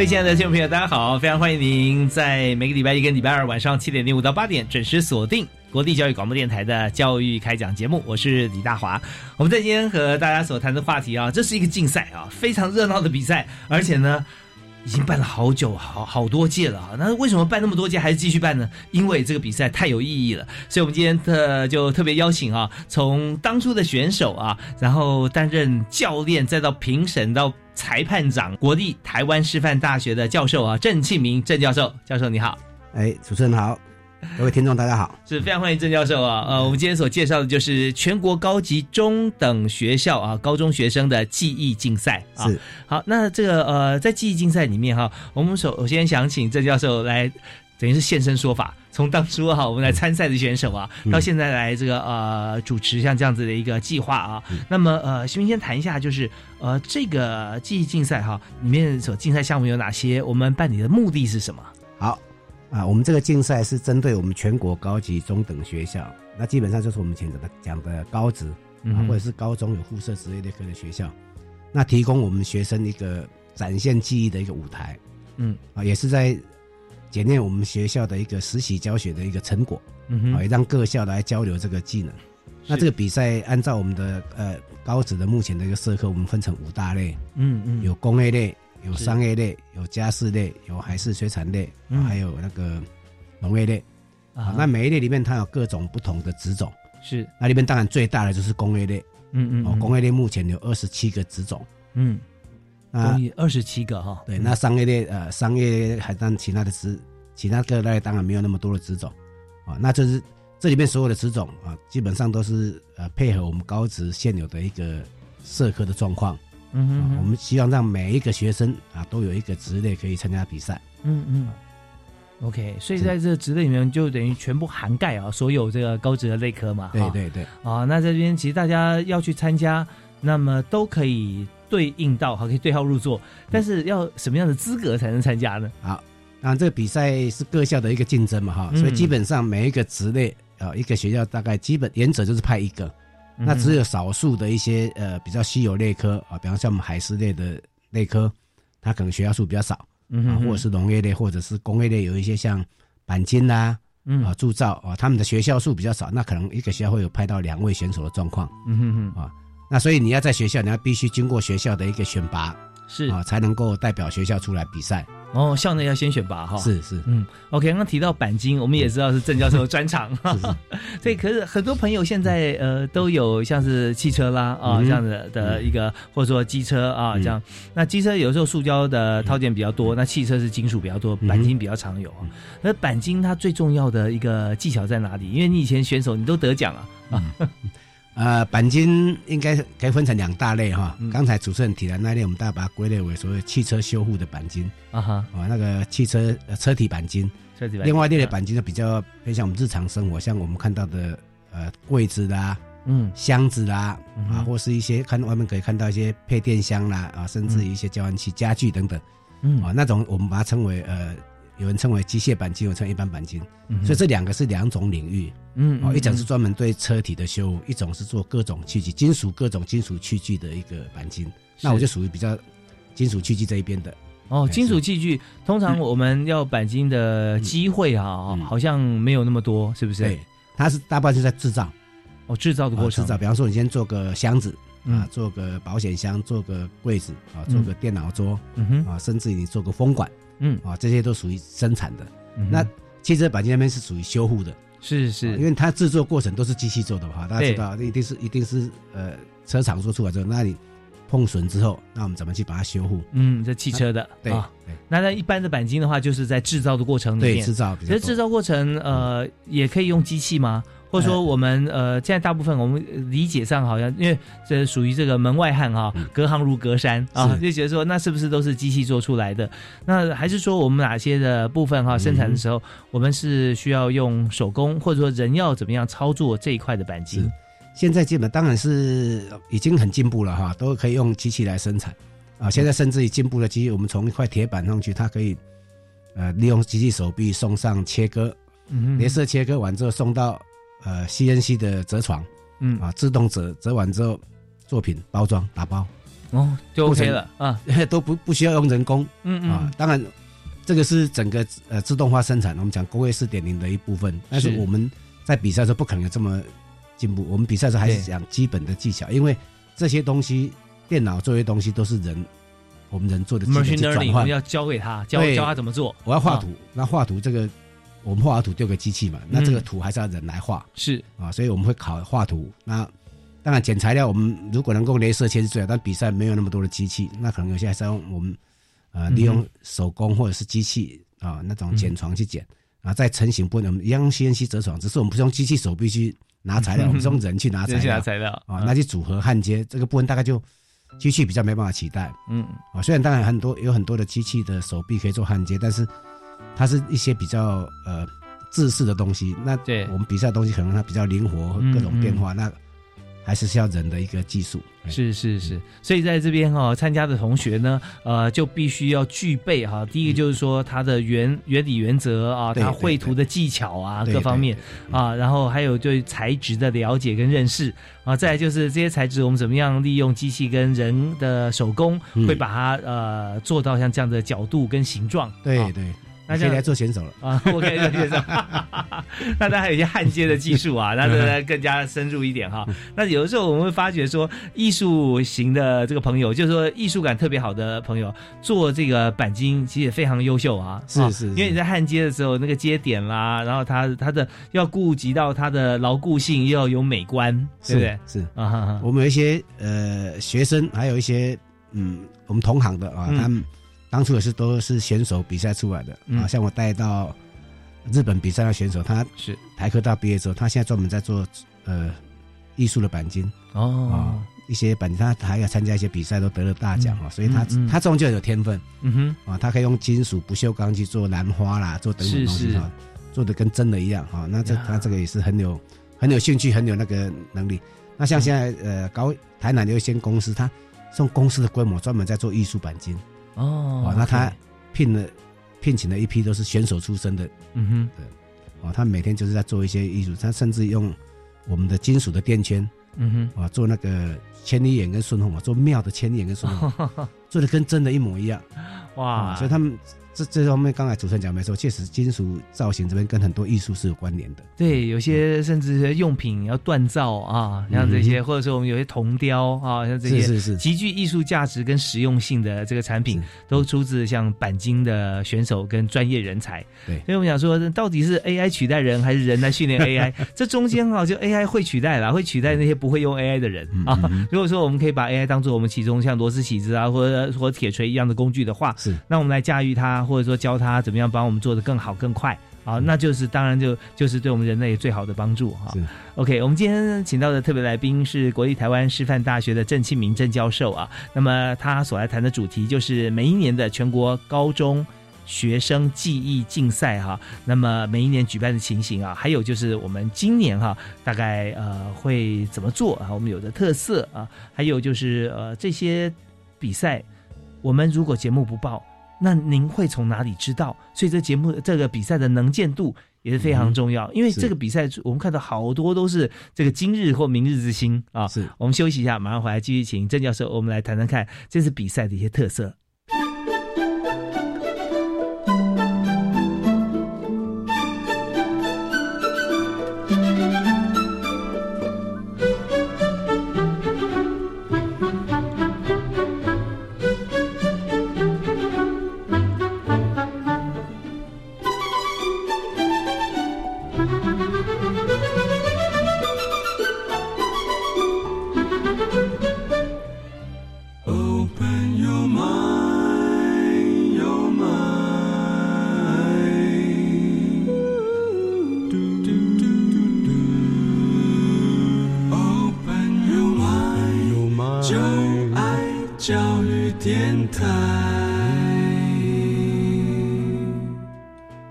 各位亲爱的听众朋友，大家好！非常欢迎您在每个礼拜一跟礼拜二晚上七点零五到八点准时锁定国立教育广播电台的教育开讲节目。我是李大华。我们在今天和大家所谈的话题啊，这是一个竞赛啊，非常热闹的比赛，而且呢。已经办了好久，好好多届了啊！那为什么办那么多届还是继续办呢？因为这个比赛太有意义了，所以我们今天特就特别邀请啊，从当初的选手啊，然后担任教练，再到评审到裁判长，国立台湾师范大学的教授啊，郑庆明郑教授，教授你好，哎，主持人好。各位听众，大家好，是非常欢迎郑教授啊！呃，我们今天所介绍的就是全国高级中等学校啊，高中学生的记忆竞赛啊。好，那这个呃，在记忆竞赛里面哈，我们首先想请郑教授来，等于是现身说法，从当初哈我们来参赛的选手啊，到现在来这个呃主持像这样子的一个计划啊。那么呃，先先谈一下，就是呃这个记忆竞赛哈里面所竞赛项目有哪些？我们办理的目的是什么？好。啊，我们这个竞赛是针对我们全国高级中等学校，那基本上就是我们前头的讲的高职啊，或者是高中有附设职业类科的学校，那提供我们学生一个展现记忆的一个舞台，嗯，啊，也是在检验我们学校的一个实习教学的一个成果，嗯啊，也让各校来交流这个技能。那这个比赛按照我们的呃高职的目前的一个社科，我们分成五大类，嗯嗯，有工业类。有商业类，有家事类，有海事水产类，还有那个农业类啊。那每一类里面它有各种不同的职种，是。那里面当然最大的就是工业类，嗯嗯。哦，工业类目前有二十七个职种，嗯。工业二十七个哈。对，那商业类呃，商业还当其他的职，其他各类当然没有那么多的职种啊。那这是这里面所有的职种啊，基本上都是呃配合我们高职现有的一个社科的状况。嗯，我们希望让每一个学生啊都有一个职类可以参加比赛。嗯嗯，OK，所以在这个职类里面就等于全部涵盖啊所有这个高职的类科嘛。对对对。啊，那这边其实大家要去参加，那么都可以对应到，好可以对号入座。但是要什么样的资格才能参加呢？好，那这个比赛是各校的一个竞争嘛哈，所以基本上每一个职类啊，一个学校大概基本原则就是派一个。那只有少数的一些呃比较稀有类科啊，比方像我们海事类的类科，它可能学校数比较少，啊，或者是农业类或者是工业类有一些像钣金呐，啊铸造啊，他们的学校数比较少，那可能一个学校会有派到两位选手的状况，嗯哼哼。啊，那所以你要在学校，你要必须经过学校的一个选拔，是。啊，才能够代表学校出来比赛。哦，校内要先选拔哈，是是，嗯，OK，刚刚提到钣金，我们也知道是郑教授的专长，所以 可是很多朋友现在呃都有像是汽车啦啊这样的的一个，或者说机车啊这样，那机车有时候塑胶的套件比较多，那汽车是金属比较多，钣金比较常有啊。那钣金它最重要的一个技巧在哪里？因为你以前选手你都得奖啊。啊。呃，钣金应该可以分成两大类哈。刚才主持人提的那类，我们大概把它归类为所谓汽车修护的钣金啊哈，啊那个汽车车体钣金。车体。另外一类的钣金就比较偏向我们日常生活，像我们看到的呃柜子啦，嗯，箱子啦，啊，或是一些看外面可以看到一些配电箱啦，啊，甚至一些交换器、家具等等，嗯，啊，那种我们把它称为呃。有人称为机械钣金，有称一般钣金，所以这两个是两种领域。嗯，哦，一种是专门对车体的修，一种是做各种器具、金属各种金属器具的一个钣金。那我就属于比较金属器具这一边的。哦，金属器具通常我们要钣金的机会啊，好像没有那么多，是不是？对，它是大半是在制造。哦，制造的过程，制造，比方说你先做个箱子嗯。啊，做个保险箱，做个柜子啊，做个电脑桌嗯哼，啊，甚至你做个风管嗯，啊，这些都属于生产的。嗯那汽车钣金那边是属于修护的，是是，因为它制作过程都是机器做的嘛，大家知道，一定是一定是呃车厂做出来之后，那你碰损之后，那我们怎么去把它修护？嗯，这汽车的对那在一般的钣金的话，就是在制造的过程里对，面制，造。其实制造过程呃也可以用机器吗？或者说我们呃现在大部分我们理解上好像因为这属于这个门外汉哈、嗯。隔行如隔山啊，是。就觉得说那是不是都是机器做出来的？那还是说我们哪些的部分哈生产的时候，我们是需要用手工，或者说人要怎么样操作这一块的板金？是？现在基本当然是已经很进步了哈，都可以用机器来生产。啊。现在甚至于进步的机器，我们从一块铁板上去，它可以呃利用机器手臂送上切割，嗯镭射切割完之后送到呃 CNC 的折床嗯啊，自动折折完之后作品包装打包，哦就 OK 了啊，都不不需要用人工嗯嗯。啊当然，这个是整个呃自动化生产，我们讲工业四点零的一部分。但是是我们在比赛的时候不可能有这么进步，我们比赛的时候还是讲基本的技巧，因为这些东西电脑做些东西都是人我们人做的技能去转 learning 我换们。要教给他，教教他怎么做。啊我要画图，那画图这个我们画完图丢给机器嘛，那这个嗯图还是要人来画。是，啊，所以我们会考画图。那当然，剪材料我们如果能够镭射切是最好，但比赛没有那么多的机器，那可能有些还是要用我们呃嗯哼。利用手工或者是机器啊那种剪床去剪。啊，在成型部分我们一样用 CNC 折床，只是我们不是用机器手臂去拿材料，我们是用人去拿材料。材料。啊，那去组合焊接这个部分大概就机器比较没办法取代嗯。啊。虽然当然很多有很多的机器的手臂可以做焊接，但是它是一些比较呃制式的东西。那对。我们比赛的东西可能它比较灵活，嗯各种变化，那还是需要人的一个技术。哎。是是是，所以在这边哈、参加的同学呢，呃，就必须要具备哈、第一个就是说它的原原理原则啊，它绘图的技巧啊，各方面啊，然后还有对材质的了解跟认识啊，再来就是这些材质我们怎么样利用机器跟人的手工，嗯。会把它呃做到像这样的角度跟形状。啊。对。对，那这样你可以来做选手了。啊，我可以理解上，那当然还有一些焊接的技术啊，那这个更加深入一点哈。那有的时候我们会发觉说，艺术型的这个朋友，就是说艺术感特别好的朋友，做这个钣金其实也非常优秀啊。啊是是因为你在焊接的时候，那个接点啦，然后它它的要顾及到它的牢固性，又要有美观，对不对？是是，啊哈哈，我们有一些呃学生，还有一些嗯我们同行的啊，嗯他们当初也是都是选手比赛出来的嗯。啊，像我带到日本比赛的选手，他是。台科大毕业之后，他现在专门在做呃艺术的钣金啊哦，，一些钣金他还要参加一些比赛，都得了大奖啊，所以他他这种就有天分嗯哼，啊，他可以用金属不锈钢去做兰花啦，做等等东西哈，做的跟真的一样哈，那这呀。他这个也是很有很有兴趣，很有那个能力。那像现在呃高台南有一些公司，他用公司的规模专门在做艺术钣金哦哦，那他聘了聘请了一批都是选手出身的。嗯哼，对。哦，他每天就是在做一些艺术，他甚至用我们的金属的垫圈嗯哼，嗯啊，做那个千里眼跟顺风啊，做庙的千里眼跟顺风，哼，做的跟真的一模一样。哇，啊，所以他们这这方面刚才主持人讲没错，确实金属造型这边跟很多艺术是有关联的。对，有些甚至是用品要锻造啊，像这些，嗯或者说我们有些铜雕啊，像这些是是是，极具艺术价值跟实用性的这个产品，都出自像钣金的选手跟专业人才。对所以我们想说，到底是 AI 取代人，还是人来训练 AI？这中间哈，就 AI 会取代啦，会取代那些不会用 AI 的人啊。嗯嗯嗯如果说我们可以把 AI 当做我们其中像螺丝起子啊，或者或者铁锤一样的工具的话，是那我们来驾驭它，或者说教他怎么样帮我们做的更好更快啊，那就是当然就就是对我们人类最好的帮助哈。是 OK，我们今天请到的特别来宾是国立台湾师范大学的郑庆明郑教授啊。那么他所来谈的主题就是每一年的全国高中学生记忆竞赛哈、那么每一年举办的情形啊，还有就是我们今年哈、大概呃会怎么做啊？我们有的特色啊，还有就是呃这些比赛，我们如果节目不报，那您会从哪里知道？所以这节目这个比赛的能见度也是非常重要，因为这个比赛我们看到好多都是这个今日或明日之星啊。是。我们休息一下，马上回来继续请郑教授，我们来谈谈看这次比赛的一些特色。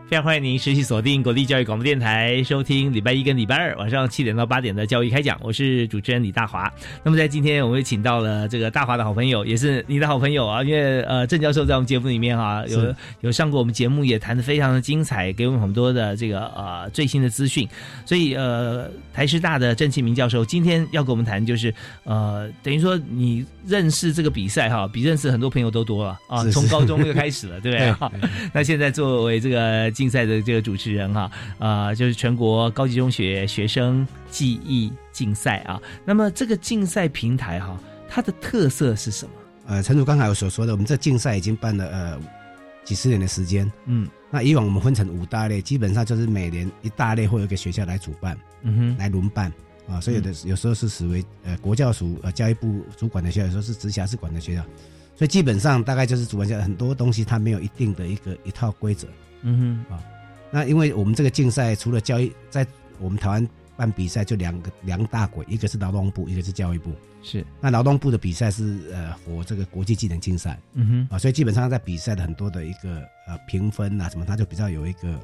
非常欢迎您持续锁定国立教育广播电台，收听礼拜一跟礼拜二晚上七点到八点的教育开讲。我是主持人李大华。那么在今天，我们请到了这个大华的好朋友，也是你的好朋友啊。因为呃，郑教授在我们节目里面哈，有有上过我们节目，也谈的非常的精彩，给我们很多的这个呃最新的资讯。所以呃，台师大的郑庆明教授今天要跟我们谈，就是呃，等于说你认识这个比赛哈，比认识很多朋友都多了啊。从高中就开始了，对不对？那现在作为这个。竞赛的这个主持人哈，呃，就是全国高级中学学生记忆竞赛啊。那么这个竞赛平台哈，它的特色是什么？呃，陈主刚才有所说的，我们这竞赛已经办了呃几十年的时间。嗯，那以往我们分成五大类，基本上就是每年一大类或一个学校来主办，嗯哼，来轮办啊。所以有的有时候是属为呃国教署呃教育部主管的学校，有时候是直辖市管的学校。所以基本上大概就是主办下很多东西它没有一定的一个一套规则。嗯哼啊，那因为我们这个竞赛除了教育，在我们台湾办比赛就两个两大轨，一个是劳动部，一个是教育部。是，那劳动部的比赛是呃，我这个国际技能竞赛。嗯哼啊，所以基本上在比赛的很多的一个呃评分啊什么，它就比较有一个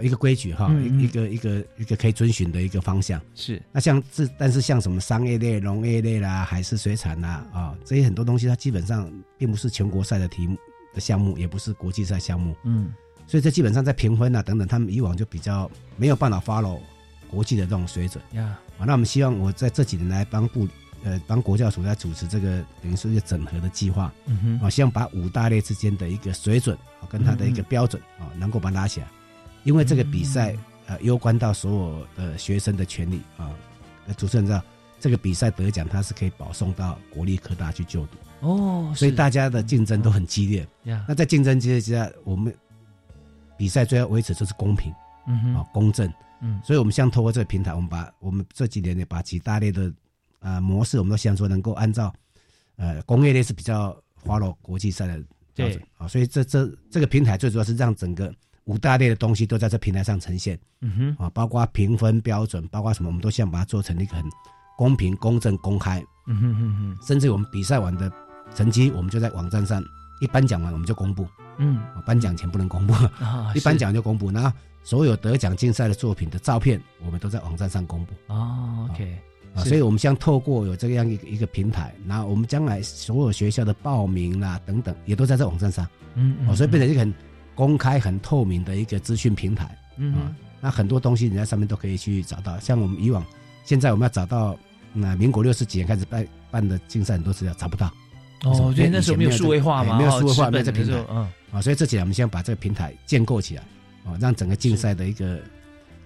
一个规矩哈，一个一个一个可以遵循的一个方向。是，那像这但是像什么商业类、农业类啦、海事水产呐啊这些很多东西，它基本上并不是全国赛的题目的项目，也不是国际赛项目。嗯。所以这基本上在评分啊等等，他们以往就比较没有办法 follow 国际的这种水准呀。啊，那我们希望我在这几年来帮部呃帮国教署在主持这个等于说一个整合的计划，嗯哼，啊，希望把五大类之间的一个水准啊跟它的一个标准啊能够把它拉起来，因为这个比赛呃攸关到所有的学生的权利啊。主持人知道这个比赛得奖，他是可以保送到国立科大去就读哦，所以大家的竞争都很激烈呀。那在竞争激烈之下，我们。比赛最后维持就是公平，嗯哼，啊公正，嗯，所以我们希望透过这个平台，我们把我们这几年呢，把几大类的啊模式，我们都希望说能够按照，呃，工业类是比较 follow 国际赛的标准啊，所以这这这个平台最主要是让整个五大类的东西都在这平台上呈现，嗯哼，啊，包括评分标准，包括什么，我们都希望把它做成一个很公平、公正、公开，嗯哼哼哼，甚至我们比赛完的成绩，我们就在网站上一颁奖完我们就公布。嗯，颁奖前不能公布，一颁奖就公布。然后所有得奖竞赛的作品的照片，我们都在网站上公布。哦，OK，啊，所以我们像透过有这样一个一个平台，然后我们将来所有学校的报名啦等等，也都在这网站上。嗯，哦，所以变成一个很公开、很透明的一个资讯平台。嗯，那很多东西你在上面都可以去找到。像我们以往，现在我们要找到那民国六十几年开始办办的竞赛，很多资料找不到。哦，对，那时候没有数位化嘛，没有数位化，没有这平台，嗯，啊，所以这几年我们先把这个平台建构起来，啊，让整个竞赛的一个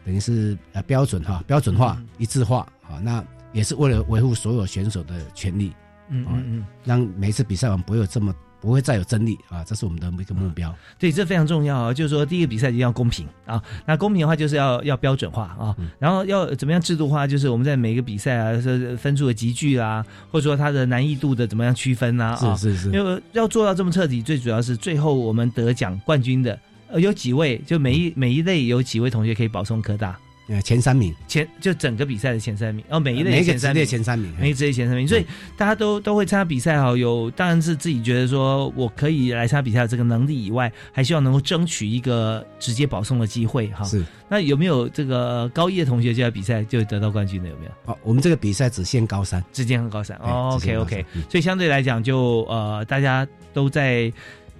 等于是呃标准哈，标准化、一致化，啊，那也是为了维护所有选手的权利，嗯嗯嗯，让每一次比赛我们不会有这么。不会再有争议啊，这是我们的一个目标。对，这非常重要啊，就是说第一个比赛一定要公平啊。那公平的话，就是要要标准化啊，然后要怎么样制度化？就是我们在每个比赛啊，是分数的集聚啊，或者说它的难易度的怎么样区分啊？是是是。因为要做到这么彻底，最主要是最后我们得奖冠军的呃有几位，就每一每一类有几位同学可以保送科大。呃，前三名，前就整个比赛的前三名，哦每一类前三名，前三名，每一职业前三名，所以大家都都会参加比赛哈。有当然是自己觉得说我可以来参加比赛的这个能力以外，还希望能够争取一个直接保送的机会哈。是，那有没有这个高一的同学就在比赛就得到冠军的有没有？哦，我们这个比赛只限高三，只限高三。哦，OK OK，所以相对来讲就呃大家都在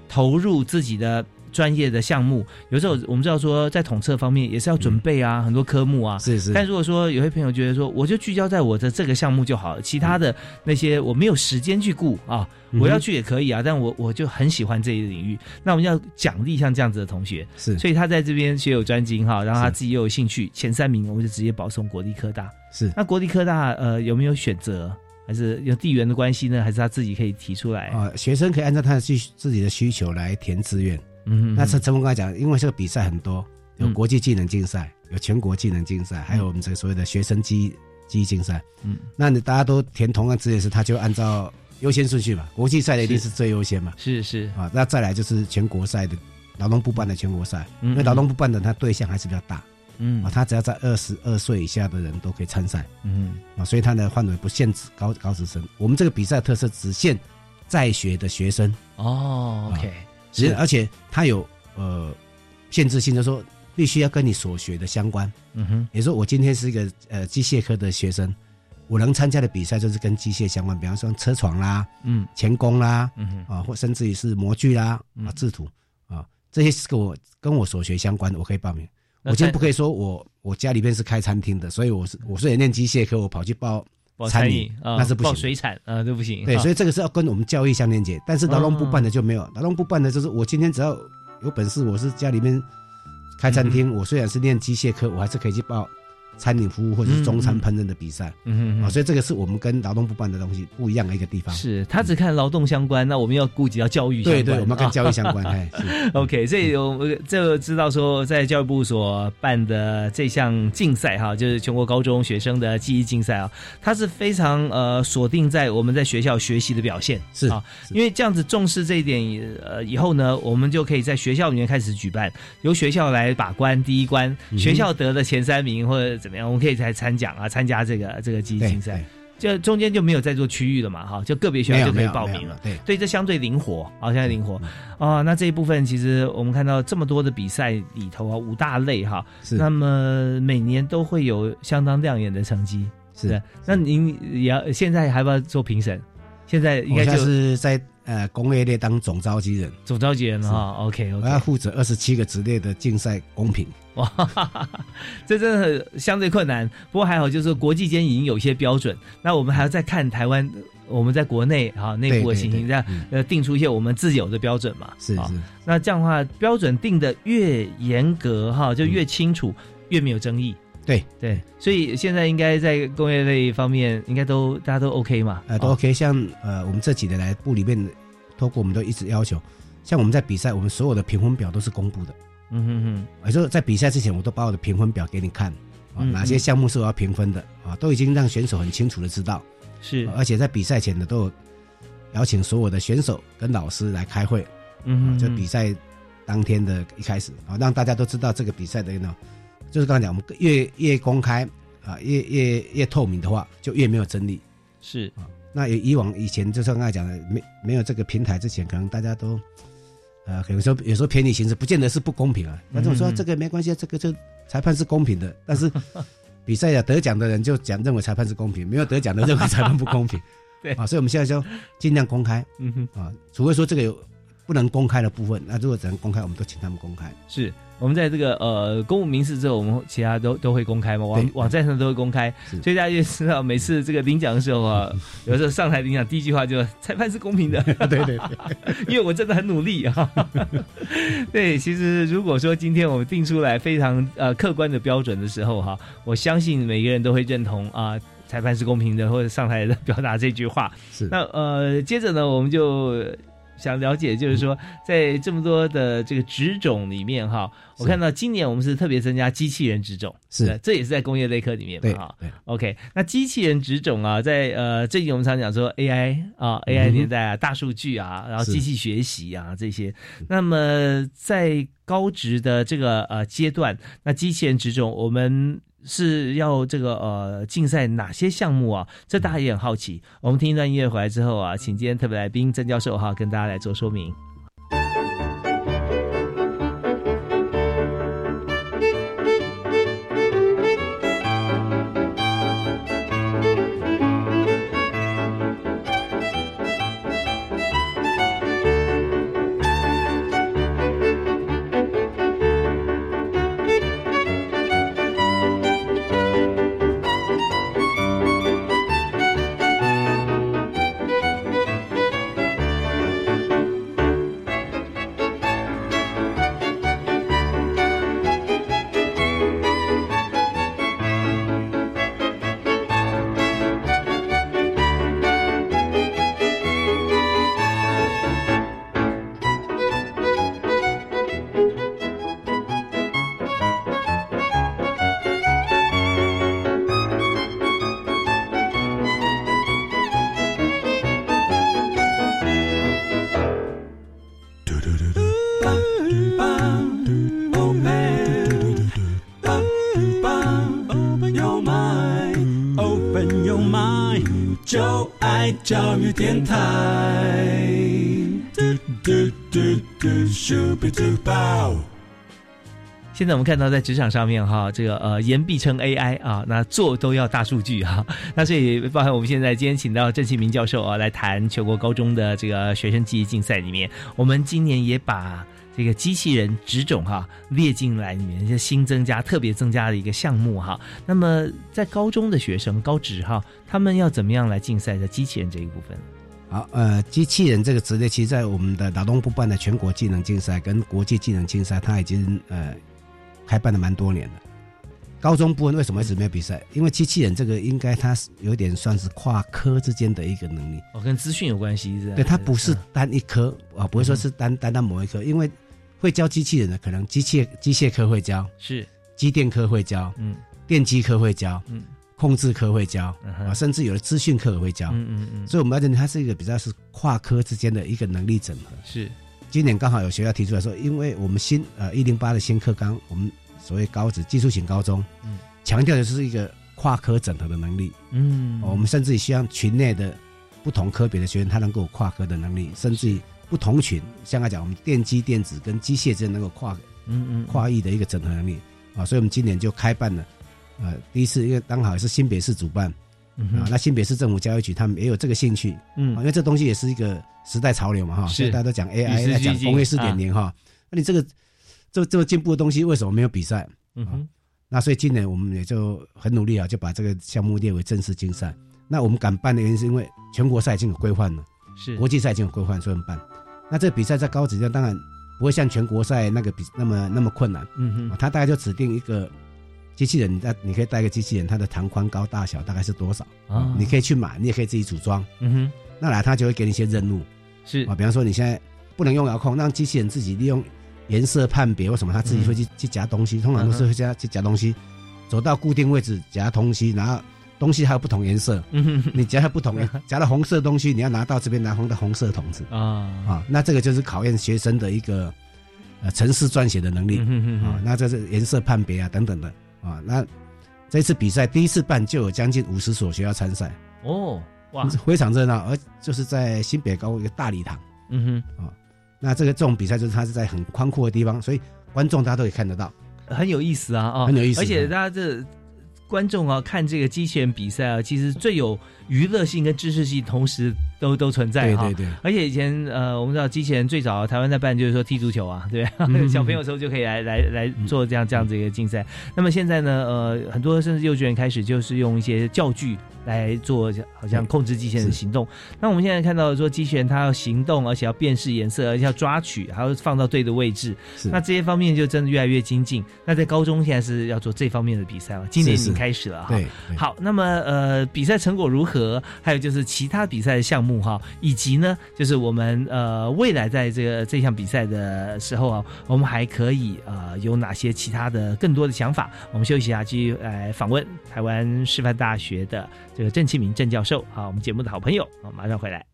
投入自己的。专业的项目，有时候我们知道说，在统测方面也是要准备啊，很多科目啊。是是。但如果说有些朋友觉得说，我就聚焦在我的这个项目就好了，其他的那些我没有时间去顾啊，我要去也可以啊，但我我就很喜欢这一领域，那我们要奖励像这样子的同学。是。所以他在这边学有专精哈，然后他自己又有兴趣，前三名我们就直接保送国立科大。是。那国立科大呃有没有选择？还是有地缘的关系呢？还是他自己可以提出来？啊，学生可以按照他的需自己的需求来填志愿。嗯，那陈陈峰刚才讲，因为这个比赛很多，有国际技能竞赛，有全国技能竞赛，还有我们这个所谓的学生机机竞赛。嗯，那你大家都填同样志愿时，他就按照优先顺序嘛。国际赛的一定是最优先嘛。是是啊，那再来就是全国赛的劳动部办的全国赛，因为劳动部办的他对象还是比较大。嗯啊，他只要在二十二岁以下的人都可以参赛嗯啊，所以他的范围不限制高高职生。我们这个比赛特色只限在学的学生，哦，OK，只而且它有呃限制性，就是说必须要跟你所学的相关。嗯哼，也就是说我今天是一个呃机械科的学生，我能参加的比赛就是跟机械相关，比方说车床啦、嗯。钳工啦，嗯哼，啊，或甚至于是模具啦、嗯。啊制图啊，这些是跟我跟我所学相关的，我可以报名。我今天不可以说我我家里面是开餐厅的，所以我是我虽然念机械科，我跑去报报餐饮餐饮啊，那是不行水产啊，都不行。对，所以以这个是要跟我们教育相连接。但是劳动部办的就没有，劳动部办的就是我今天只要有本事，我是家里面开餐厅，我虽然是念机械科，我还是可以去报餐饮服务或者是中餐烹饪的比赛啊。嗯哼哦，所以这个是我们跟劳动部办的东西不一样的一个地方。是他只看劳动相关，那我们要顾及到教育相关。对对，我们要跟啊教育相关。哎，是 OK，所以我们这知道说，在教育部所办的这项竞赛哈，就是全国高中学生的记忆竞赛啊，它是非常呃锁定在我们在学校学习的表现是啊，因为这样子重视这一点，呃，以后呢，我们就可以在学校里面开始举办，由学校来把关第一关，嗯学校得了前三名或者怎么样，我们可以再参奖啊，参加这个这个记忆竞赛，就中间就没有再做区域了嘛哈，就个别学校就可以报名了。对，对，这相对灵活，好、现在灵活啊、那这一部分其实我们看到这么多的比赛里头啊，五大类哈，是那么每年都会有相当亮眼的成绩。是对。那您也要现在还要不要做评审？现在应该就是在呃工业类当总召集人，总召集人了哈。OK 我要 OK，负责二十七个职类的竞赛公平。哇，这真的很相对困难。不过还好，就是国际间已经有一些标准，那我们还要再看台湾。我们在国内啊内部的情形，这样呃定出一些我们自有的标准嘛，啊是是，那这样的话，标准定的越严格哈，就越清楚，越没有争议。对对，所以现在应该在工业类方面，应该都大家都 OK 嘛？呃，都哦 OK。像呃，我们这几年来部里面，透过我们都一直要求，像我们在比赛，我们所有的评分表都是公布的。嗯哼哼，也就是在比赛之前，我都把我的评分表给你看啊，嗯哪些项目是我要评分的啊，都已经让选手很清楚的知道。是，而且在比赛前呢，都有邀请所有的选手跟老师来开会，啊，嗯哼，就比赛当天的一开始啊，让大家都知道这个比赛的呢，就是刚才讲，我们越越公开啊，越越越透明的话，就越没有争议。是，那以以往以前就像刚才讲的，没没有这个平台之前，可能大家都，呃，可能说有时候偏离形式，不见得是不公平啊。但是我说嗯这个没关系，这个就裁判是公平的。但是 比赛啊，得奖的人就讲认为裁判是公平，没有得奖的认为裁判不公平。对啊，所以我们现在就尽量公开嗯哼，啊，除非说这个有不能公开的部分，那如果只能公开，我们都请他们公开。是。我们在这个呃公务民事之后，我们其他都都会公开嘛，网对网站上都会公开，所以大家就知道每次这个领奖的时候啊，有时候上台领奖第一句话就 裁判是公平的，对 对对，因为我真的很努力啊。对，其实如果说今天我们定出来非常呃客观的标准的时候哈，我相信每个人都会认同啊。裁判是公平的，或者上台的表达这句话。是那呃，接着呢，我们就想了解，就是说，在这么多的这个职种里面哈，我看到今年我们是特别增加机器人职种，是对这也是在工业类科里面对嘛哈。对 OK，那机器人职种啊，在呃最近我们常讲说 AI 啊，AI 年代啊，大数据啊，然后机器学习啊这些。那么在高职的这个呃阶段，那机器人职种我们。是要这个呃竞赛哪些项目啊？这大家也很好奇。我们听一段音乐回来之后啊，请今天特别来宾郑教授哈跟大家来做说明。变态现在我们看到在职场上面哈，这个呃言必称 AI 啊，那做都要大数据哈。那所以包含我们现在今天请到郑启明教授啊来谈全国高中的这个学生记忆竞赛里面，我们今年也把这个机器人职种哈列进来里面，就新增加特别增加的一个项目哈。那么在高中的学生高职哈，他们要怎么样来竞赛在机器人这一部分？好，呃，机器人这个职业，其实在我们的劳动部办的全国技能竞赛跟国际技能竞赛，它已经呃。开办了蛮多年的，高中部分为什么一直没有比赛？因为机器人这个应该它是有点算是跨科之间的一个能力，哦，跟资讯有关系是？对，它不是单一科啊，不会说是单单单某一科，因为会教机器人的可能机械机械科会教，是。机电科会教，嗯，电机科会教，嗯，控制科会教，啊，甚至有的资讯科也会教，嗯嗯嗯，所以我们要认为它是一个比较是跨科之间的一个能力整合，是。今年刚好有学校提出来说，因为我们新呃一零八的新课纲，我们所谓高职技术型高中，嗯，强调的是一个跨科整合的能力，嗯，我们甚至于希望群内的不同科别的学生，他能够跨科的能力，甚至于不同群，像他讲，我们电机电子跟机械之间能够跨，嗯嗯，跨域的一个整合能力。啊，所以我们今年就开办了，呃，第一次因为刚好是新北市主办。啊，那新北市政府教育局他们也有这个兴趣，嗯，因为这东西也是一个时代潮流嘛，哈，所以大家都讲 AI，在讲工业四点零，哈，那你这个这这么进步的东西，为什么没有比赛？嗯哼，那所以今年我们也就很努力啊，就把这个项目列为正式竞赛。那我们敢办的原因是因为全国赛已经有规范了，是国际赛已经有规范，所以我们办。那这个比赛在高质量当然不会像全国赛那个比那么那么困难，嗯哼，他大概就指定一个。机器人，那你可以带个机器人，它的长宽高大小大概是多少？啊？你可以去买，你也可以自己组装。嗯哼，那来他就会给你一些任务，是。啊，比方说你现在不能用遥控，让机器人自己利用颜色判别或什么，它自己会去去夹东西，通常都是会夹去夹东西，走到固定位置夹东西，然后东西还有不同颜色，你夹了不同 夹了红色东西，你要拿到这边拿红的红色桶子。啊。啊，那这个就是考验学生的一个呃城市撰写的能力。啊，那这是颜色判别啊等等的。啊，那这次比赛第一次办就有将近五十所学校参赛。哦，哇，非常热闹，而就是在新北高一个大礼堂，嗯哼，啊，那这个这种比赛就是它是在很宽阔的地方，所以观众大家都可以看得到，很有意思啊，啊，很有意思，而且大家这观众啊看这个机器人比赛啊，其实最有娱乐性跟知识性同时。都都存在哈，对对对，而且以前呃，我们知道机器人最早台湾在办就是说踢足球啊，对小朋友时候就可以来来来做这样这样子一个竞赛。那么现在呢，呃，很多甚至幼稚园开始就是用一些教具来做，好像控制机器人的行动。那我们现在看到说机器人它要行动，而且要辨识颜色，而且要抓取，还要放到对的位置。那这些方面就真的越来越精进。那在高中现在是要做这方面的比赛了，今年已经开始了哈。好，那么呃，比赛成果如何？还有就是其他比赛的项目。哈，以及呢，就是我们呃未来在这个这项比赛的时候啊，我们还可以呃有哪些其他的更多的想法？我们休息一下，继续来访问台湾师范大学的这个郑启明郑教授啊，我们节目的好朋友啊，马上回来。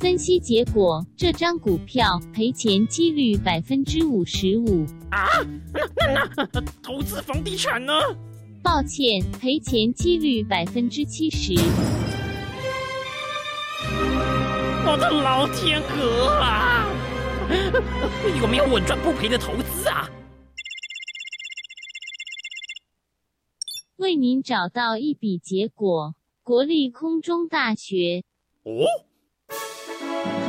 分析结果，这张股票赔钱几率百分之五十五。啊，那那那投资房地产呢？抱歉，赔钱几率百分之七十。我的老天鹅啊！有没有稳赚不赔的投资啊？为您找到一笔结果，国立空中大学。哦，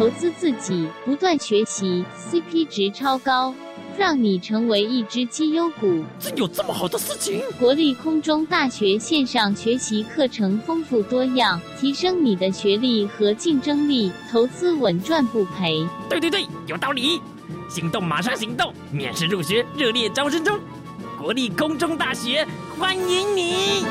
投资自己，不断学习，CP 值超高，让你成为一只绩优股。真有这么好的事情？国立空中大学线上学习课程丰富多样，提升你的学历和竞争力，投资稳赚不赔。对对对，有道理！行动，马上行动！面试入学，热烈招生中。国立空中大学欢迎你！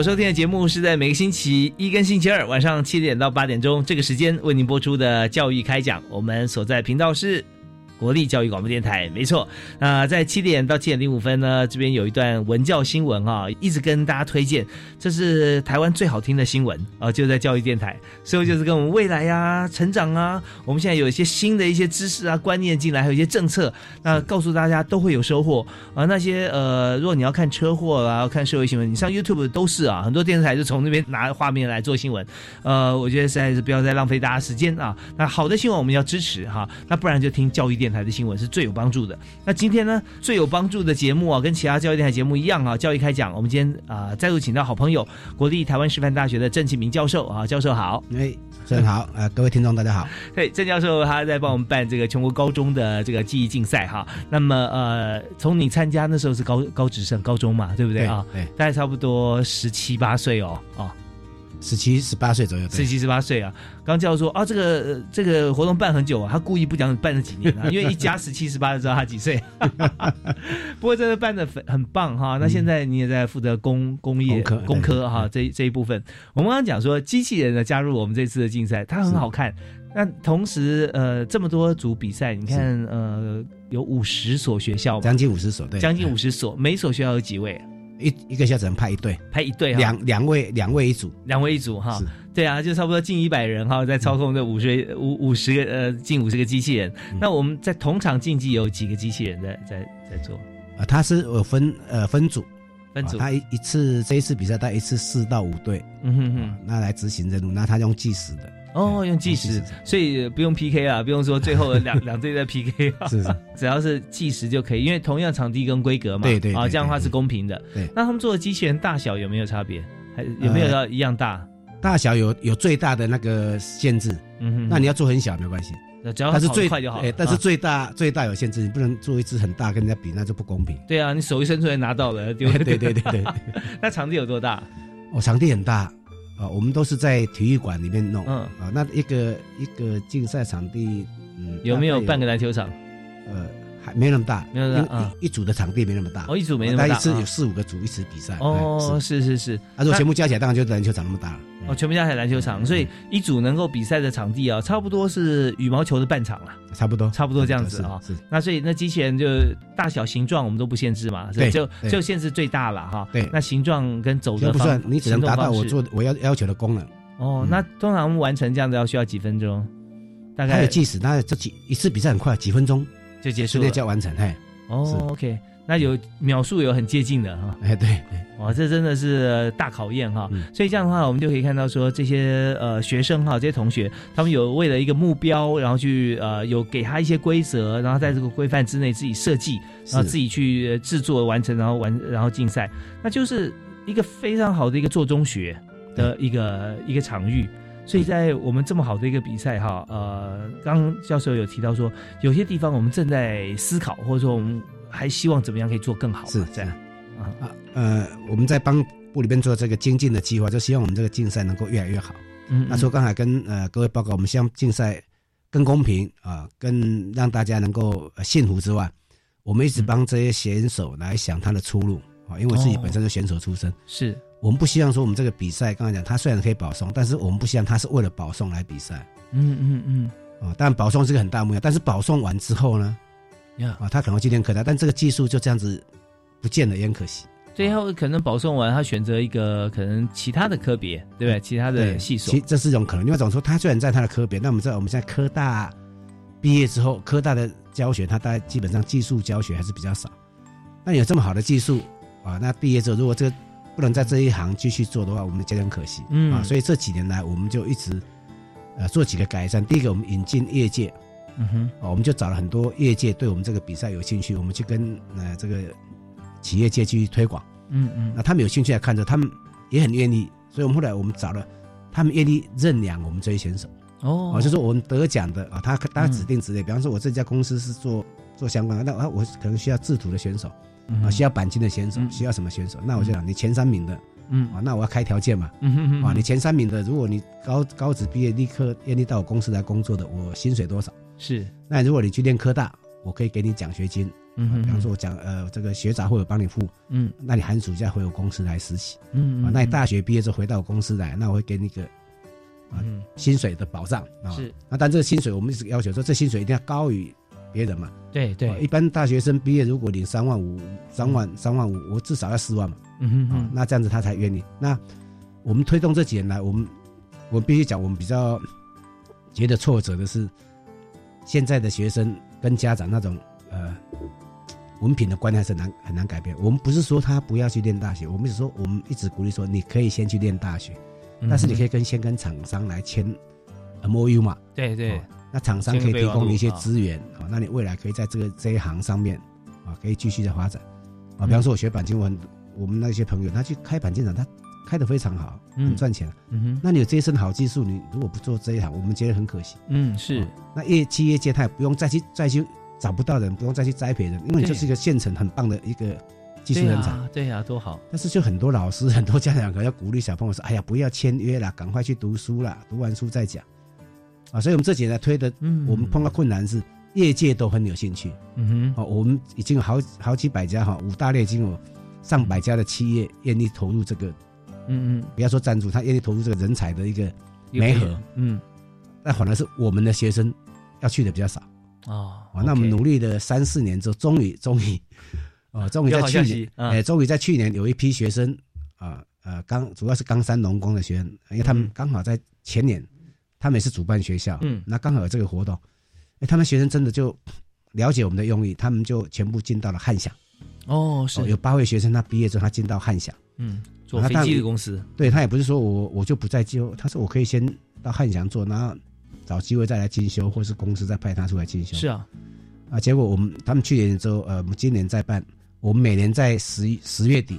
所收听的节目是在每个星期一跟星期二晚上七点到八点钟这个时间为您播出的教育开讲。我们所在频道是国立教育广播电台，没错。那在七点到七点零五分呢，这边有一段文教新闻啊，一直跟大家推荐，这是台湾最好听的新闻啊，就在教育电台。所以就是跟我们未来呀、成长啊，我们现在有一些新的一些知识啊、观念进来，还有一些政策，那告诉大家都会有收获啊。那些呃，如果你要看车祸啊，看社会新闻，你上 YouTube 都是啊，很多电视台就从那边拿画面来做新闻。呃，我觉得实在是不要再浪费大家时间啊。那好的新闻我们要支持哈，那不然就听教育电台的新闻是最有帮助的。那今天呢，最有帮助的节目啊，跟其他教育电台节目一样啊，教育开讲，我们今天啊、再度请到好朋友国立台湾师范大学的郑启明教授啊，教授好。哎，主持人好，呃，各位听众大家好。对，郑教授他在帮我们办这个全国高中的这个记忆竞赛哈。那么呃，从你参加那时候是高高职生高中嘛，对不对对啊？对大概差不多十七八岁哦，哦，十七、十八岁左右，十七十八岁啊。刚教授说啊，这个呃这个活动办很久啊，他故意不讲办了几年啊，因为一加十七十八就知道他几岁。不过真的办的很很棒哈。那现在你也在负责工工业工科哈这这一部分。我们刚刚讲说机器人呢加入我们这次的竞赛，它很好看。那同时呃这么多组比赛，你看呃有五十所学校，将近五十所，对，将近五十所，每所学校有几位？一一个校只能派一队，派一队哈，两两位两位一组，两位一组哈。是，对啊，就差不多近一百人哈，在操控这五十五五十个呃近五十个机器人。嗯。那我们在同场竞技有几个机器人在在在做？啊，他是有分呃分组，分组。啊？他一一次这一次比赛，他一次四到五队，嗯哼哼，那来执行任务，那他用计时的，哦，用计时，所以不用 PK 啊，不用说最后两 两队在 PK 啊，是是。只要是计时就可以，因为同样场地跟规格嘛，啊，对对对这样的话是公平的。对，那他们做的机器人大小有没有差别？还有没有要一样大？大小有有最大的那个限制，嗯哼，那你要做很小没关系，那只要它是最快就好了。哎但是啊最大最大有限制，你不能做一只很大跟人家比，那就不公平。对啊，你手一伸出来拿到了，丢对对对对对，那场地有多大？哦，场地很大啊，我们都是在体育馆里面弄，嗯啊，那一个一个竞赛场地，嗯，有没有半个篮球场？呃，还没那么大，没有一一组的场地没那么大，哦一组没那么大那，一次啊有四五个组一起比赛。哦，哎是是是，啊，如果全部加起来，当然就篮球场那么大了。哦，全部加起来篮球场，所以一组能够比赛的场地啊，差不多是羽毛球的半场了，差不多，差不多这样子啊。是。是那所以那机器人就大小形状我们都不限制嘛，对就就限制最大了哈。对。那形状跟走的方这不算，你只能达到我做我要要求的功能。哦，那通常我们完成这样子要需要几分钟？大概还有计时，那这几一次比赛很快，几分钟？就结束了。之内就要完成。嘿，哦，OK，那有秒数有很接近的哈。哎对，哇，这真的是大考验哈！嗯所以这样的话，我们就可以看到说，这些呃学生哈，这些同学，他们有为了一个目标，然后去呃有给他一些规则，然后在这个规范之内自己设计，然后自己去呃制作完成，然后完然后竞赛，那就是。一个非常好的一个做中学的一个一个场域。所以在我们这么好的一个比赛哈，呃，刚刚教授有提到说，有些地方我们正在思考，或者说我们还希望怎么样可以做更好，是这样。啊。呃，我们在帮部里边做这个精进的计划，就希望我们这个竞赛能够越来越好。嗯那说刚才跟呃各位报告，我们希望竞赛更公平啊、更让大家能够呃幸福之外，我们一直帮这些选手来想他的出路啊，因为我自己哦。本身是选手出身，是。我们不希望说我们这个比赛，刚才讲他虽然可以保送，但是我们不希望他是为了保送来比赛嗯嗯嗯，啊。当然保送是个很大目标，但是保送完之后呢，呀，啊，他可能会去练科大，但这个技术就这样子不见了，也很可惜。最后可能保送完，他选择一个可能其他的科别，对不对？其他的对系所其，这是一种可能。另外一种说，他虽然在他的科别，那我们知道我们现在科大毕业之后，科大的教学，他大概基本上技术教学还是比较少。那有这么好的技术啊，那毕业之后如果这个不能在这一行继续做的话，我们觉得很可惜。嗯啊，所以这几年来我们就一直呃做几个改善。第一个，我们引进业界嗯哼，啊，我们就找了很多业界对我们这个比赛有兴趣，我们去跟呃这个企业界去推广。嗯嗯那他们有兴趣来看着，他们也很愿意，所以我们后来我们找了他们愿意认养我们这些选手。哦哦，就是我们得奖的啊，他他指定职业，比方说我这家公司是做做相关的，那啊我可能需要制图的选手嗯啊，需要钣金的选手，需要什么选手？那我就讲你前三名的嗯啊，那我要开条件嘛嗯哼哼啊，你前三名的，如果你高高职毕业立刻愿意到我公司来工作的，我薪水多少？是，那如果你去念科大，我可以给你奖学金。嗯哼比方说我讲呃这个学杂会有帮你付，嗯那你寒暑假回我公司来实习，嗯啊，那你大学毕业之后回到我公司来，那我会给你一个啊嗯薪水的保障啊。是，那但这个薪水我们一直要求说，这薪水一定要高于别人嘛。对对啊一般大学生毕业如果领三万五、三万、三万五，我至少要四万嘛。啊嗯哼哼，那这样子他才愿意。那我们推动这几年来，我们我必须讲，我们比较觉得挫折的是，现在的学生跟家长那种呃文凭的观念是很难很难改变。我们不是说他不要去念大学，我们是说我们一直鼓励说，你可以先去念大学，嗯但是你可以跟先跟厂商来签 M O U 嘛。对对哦，那厂商可以提供你一些资源啊，那你未来可以在这个这一行上面啊，可以继续的发展啊。比方说，我学钣金，我很我们那些朋友他去开钣金厂，他开的非常好，嗯很赚钱。嗯哼，那你有这一身好技术，你如果不做这一行，我们觉得很可惜。嗯是，那业企业界他也不用再去再去找不到人，不用再去栽培人，因为你就是一个现成很棒的一个技术人才。啊对呀，多好，但是就很多老师、很多家长可能要鼓励小朋友说：“哎呀，不要签约了，赶快去读书啦，读完书再讲。”啊，所以我们这几年推的，嗯我们碰到困难是业界都很有兴趣。嗯哼，哦，我们已经有好好几百家哈，五大类已经有上百家的企业愿意投入这个，嗯嗯，不要说赞助，他愿意投入这个人才的一个媒合。嗯，那反而是我们的学生要去的比较少。哦，啊，那我们努力了三四年之后，终于 终于，哦，终于在去年哎，终于在去年有一批学生啊呃刚主要是冈山农工的学生，因为他们刚好在前年，他们也是主办学校，嗯。那刚好有这个活动，哎，他们学生真的就了解我们的用意，他们就全部进到了汉翔。哦是。哦有八位学生，他毕业之后他进到汉翔，嗯，做飞机的公司，对他也不是说我我就不再就，他说我可以先到汉翔做，然后找机会再来进修，或是公司再派他出来进修。是啊，啊，结果我们他们去年之后，呃，我们今年再办，我们每年在十一十月底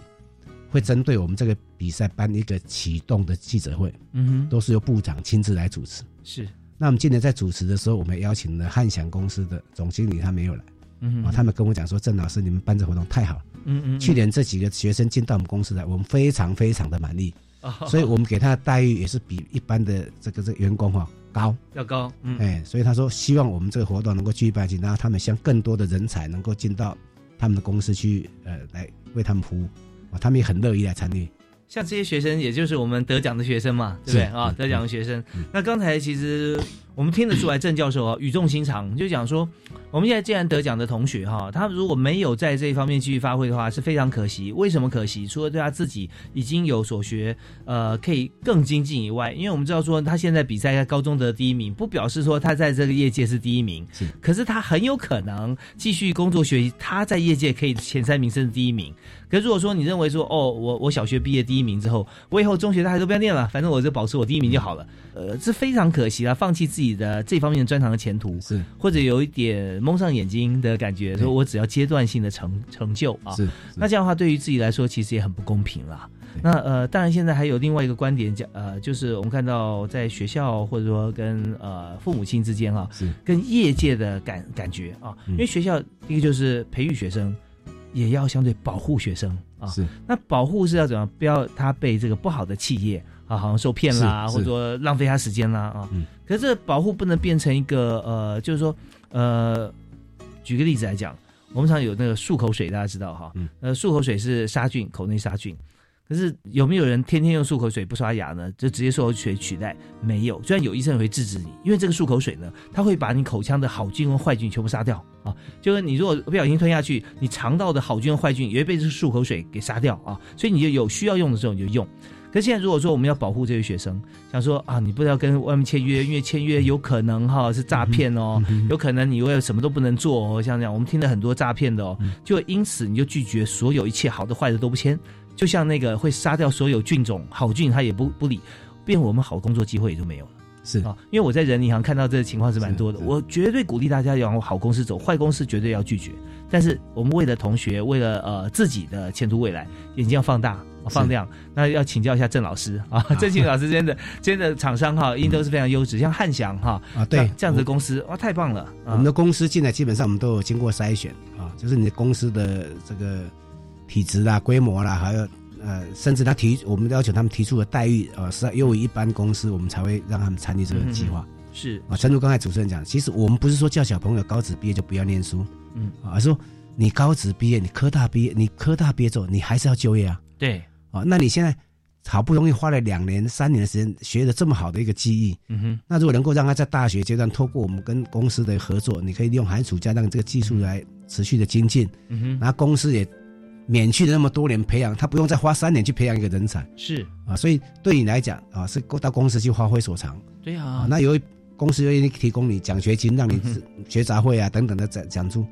会针对我们这个比赛办一个启动的记者会，嗯哼，都是由部长亲自来主持。是，那我们今年在主持的时候，我们邀请了汉翔公司的总经理，他没有来。嗯啊，他们跟我讲说，郑老师，你们办这活动太好了。嗯嗯，去年这几个学生进到我们公司来，我们非常非常的满意，哦所以我们给他的待遇也是比一般的这个这个员工哈、高。要高，嗯，哎，所以他说希望我们这个活动能够继续办下去，然后他们向更多的人才能够进到他们的公司去，呃，来为他们服务，啊，他们也很乐意来参与。像这些学生，也就是我们得奖的学生嘛，对不对啊？嗯得奖的学生。那刚才其实我们听得出来，郑教授啊，语重心长，就讲说，我们现在既然得奖的同学哈，他如果没有在这一方面继续发挥的话，是非常可惜。为什么可惜？除了对他自己已经有所学，呃，可以更精进以外，因为我们知道说，他现在比赛在高中得第一名，不表示说他在这个业界是第一名，是，可是他很有可能继续工作学习，他在业界可以前三名甚至第一名。可是如果说你认为说，哦，我我小学毕业第一名之后，我以后中学大学都不要念了，反正我就保持我第一名就好了，呃，这非常可惜啊，放弃自己的这方面的专长的前途，是或者有一点蒙上眼睛的感觉，说我只要阶段性的成成就啊，是，那这样的话对于自己来说其实也很不公平啦。那呃，当然现在还有另外一个观点讲，呃，就是我们看到在学校或者说跟呃父母亲之间啊，是跟业界的感感觉啊，因为学校一个就是培育学生，也要相对保护学生啊。是那保护是要怎么样？不要他被这个不好的企业啊，好像受骗啦，或者说浪费他时间啦啊。嗯可是这保护不能变成一个呃，就是说呃，举个例子来讲，我们常有那个漱口水，大家知道哈，嗯呃，漱口水是杀菌，口内杀菌。可是有没有人天天用漱口水不刷牙呢？就直接漱口水取代？没有。虽然有医生也会制止你，因为这个漱口水呢，它会把你口腔的好菌和坏菌全部杀掉啊。就是你如果不小心吞下去，你肠道的好菌和坏菌也会被这个漱口水给杀掉啊。所以你就有需要用的时候你就用。可是现在如果说我们要保护这些学生，想说啊，你不要跟外面签约，因为签约有可能哈是诈骗哦，有可能你为了什么都不能做哦，像这样我们听了很多诈骗的哦，就因此你就拒绝所有一切好的坏的都不签，就像那个会杀掉所有菌种好菌他也不不理，变我们好工作机会也就没有了。是啊，因为我在人银行看到这个情况是蛮多的，我绝对鼓励大家要往好公司走，坏公司绝对要拒绝。但是我们为了同学，为了呃自己的前途未来，眼睛要放大。放量，那要请教一下郑老师啊，郑庆老师真的真的厂商哈，一定都是非常优质，像汉翔哈啊，对，这样子的公司哇，太棒了。我们的公司进来基本上我们都有经过筛选啊，就是你的公司的这个体质啦、规模啦，还有呃，甚至他提我们要求他们提出的待遇啊，是优于一般公司，我们才会让他们参与这个计划。是啊，正如刚才主持人讲，其实我们不是说叫小朋友高职毕业就不要念书，嗯，而是说你高职毕业，你科大毕业，你科大毕业之后，你还是要就业啊。对。啊，那你现在好不容易花了两年、三年的时间学了这么好的一个技艺，嗯哼，那如果能够让他在大学阶段透过我们跟公司的合作，你可以利用寒暑假让这个技术来持续的精进，嗯哼，然后公司也免去了那么多年培养，他不用再花三年去培养一个人才，是。啊，所以对你来讲啊，是到公司去发挥所长，对啊，啊那由于公司愿意提供你奖学金，让你学杂会啊等等的奖奖助。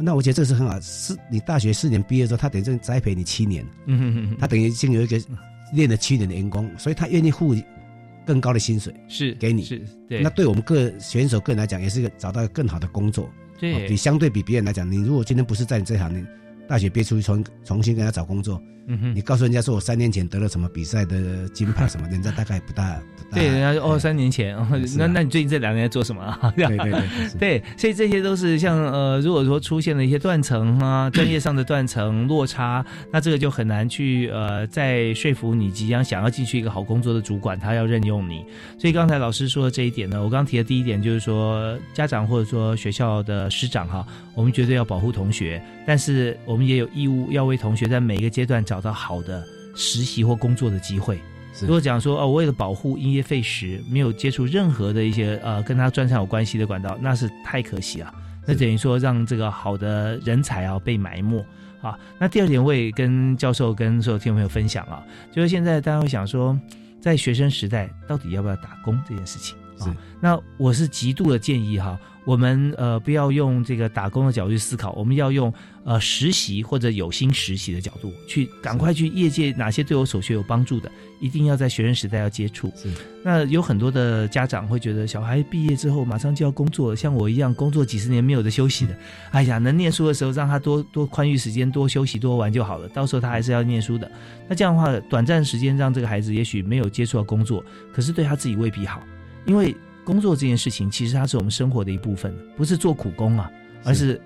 那我觉得这是很好，是你大学四年毕业之后，他等于栽培你七年，嗯哼哼，他等于已经有一个练了七年的员工，所以他愿意付更高的薪水是给你，是对。那对我们个选手个人来讲，也是一个找到更好的工作，对，比相对比别人来讲，你如果今天不是在你这行，你大学毕业出去重重新给他找工作，嗯哼，你告诉人家说我三年前得了什么比赛的金牌什么，人家大概不大不大，对，人家说哦三年前，那那你最近这两年在做什么？啊？对对对，对，所以这些都是像呃，如果说出现了一些断层啊，专业上的断层落差，那这个就很难去呃，再说服你即将想要进去一个好工作的主管，他要任用你。所以刚才老师说的这一点呢，我刚提的第一点就是说，家长或者说学校的师长哈，我们绝对要保护同学，但是我们也有义务要为同学在每一个阶段找到好的实习或工作的机会。如果讲说哦，为了保护因噎废食，没有接触任何的一些呃跟他专长有关系的管道，那是太可惜了。那等于说让这个好的人才啊被埋没啊。那第二点，我也跟教授跟所有听众朋友分享啊，就是现在大家会想说，在学生时代到底要不要打工这件事情啊？那我是极度的建议哈，我们呃不要用这个打工的角度去思考，我们要用呃实习或者有心实习的角度去赶快去业界哪些对我所学有帮助的，一定要在学生时代要接触。是，那有很多的家长会觉得小孩毕业之后马上就要工作了，像我一样工作几十年没有的休息的，哎呀，能念书的时候让他多多宽裕时间，多休息多玩就好了，到时候他还是要念书的。那这样的话，短暂时间让这个孩子也许没有接触到工作，可是对他自己未必好，因为。工作这件事情，其实它是我们生活的一部分，不是做苦工啊，而是，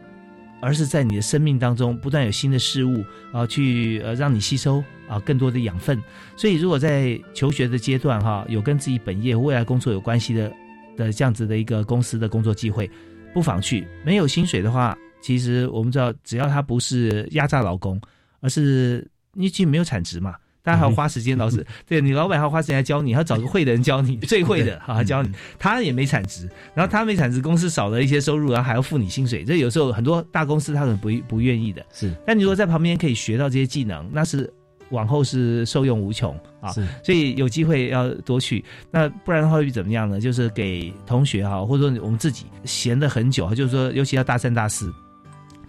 而是在你的生命当中不断有新的事物啊，去呃让你吸收啊更多的养分。所以，如果在求学的阶段哈，有跟自己本业未来工作有关系的的这样子的一个公司的工作机会，不妨去。没有薪水的话，其实我们知道，只要他不是压榨劳工，而是你其实没有产值嘛。大家还要花时间，老师，对你老板还要花时间来教你，还要找个会的人教你，最会的哈教你，他也没产值，然后他没产值，公司少了一些收入，然后还要付你薪水，这有时候很多大公司他可能不不愿意的。是，但你如果在旁边可以学到这些技能，那是往后是受用无穷啊。是，所以有机会要多去，那不然的话会怎么样呢？就是给同学哈，或者说我们自己闲的很久，就是说，尤其要大三大四，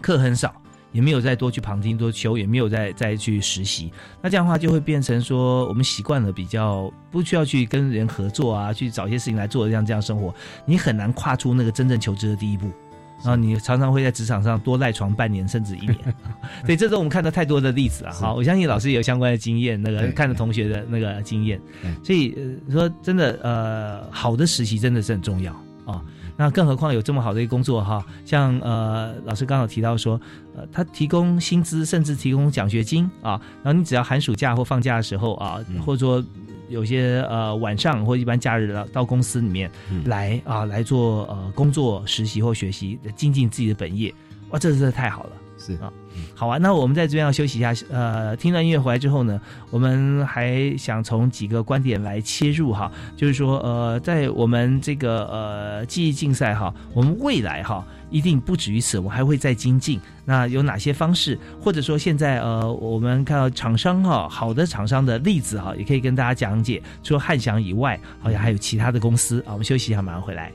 课很少。也没有再多去旁听多修，也没有再再去实习，那这样的话就会变成说，我们习惯了比较不需要去跟人合作啊，去找一些事情来做，这样这样生活，你很难跨出那个真正求职的第一步。然后你常常会在职场上多赖床半年甚至一年。对，这是我们看到太多的例子啊。好，我相信老师也有相关的经验，那个看着同学的那个经验，所以呃说真的，呃，好的实习真的是很重要啊。那更何况有这么好的一个工作哈，像呃老师刚好提到说，呃，他提供薪资，甚至提供奖学金啊，然后你只要寒暑假或放假的时候啊，或者说有些呃晚上或一般假日到到公司里面来啊来做呃工作实习或学习，精进自己的本业，哇，这真的太好了。是啊，好啊，那我们在这边要休息一下，呃，听段音乐回来之后呢，我们还想从几个观点来切入哈，就是说，呃，在我们这个呃记忆竞赛哈，我们未来哈一定不止于此，我们还会再精进。那有哪些方式，或者说现在呃，我们看到厂商哈，好的厂商的例子哈，也可以跟大家讲解。除了汉翔以外，好像还有其他的公司啊。我们休息一下，马上回来。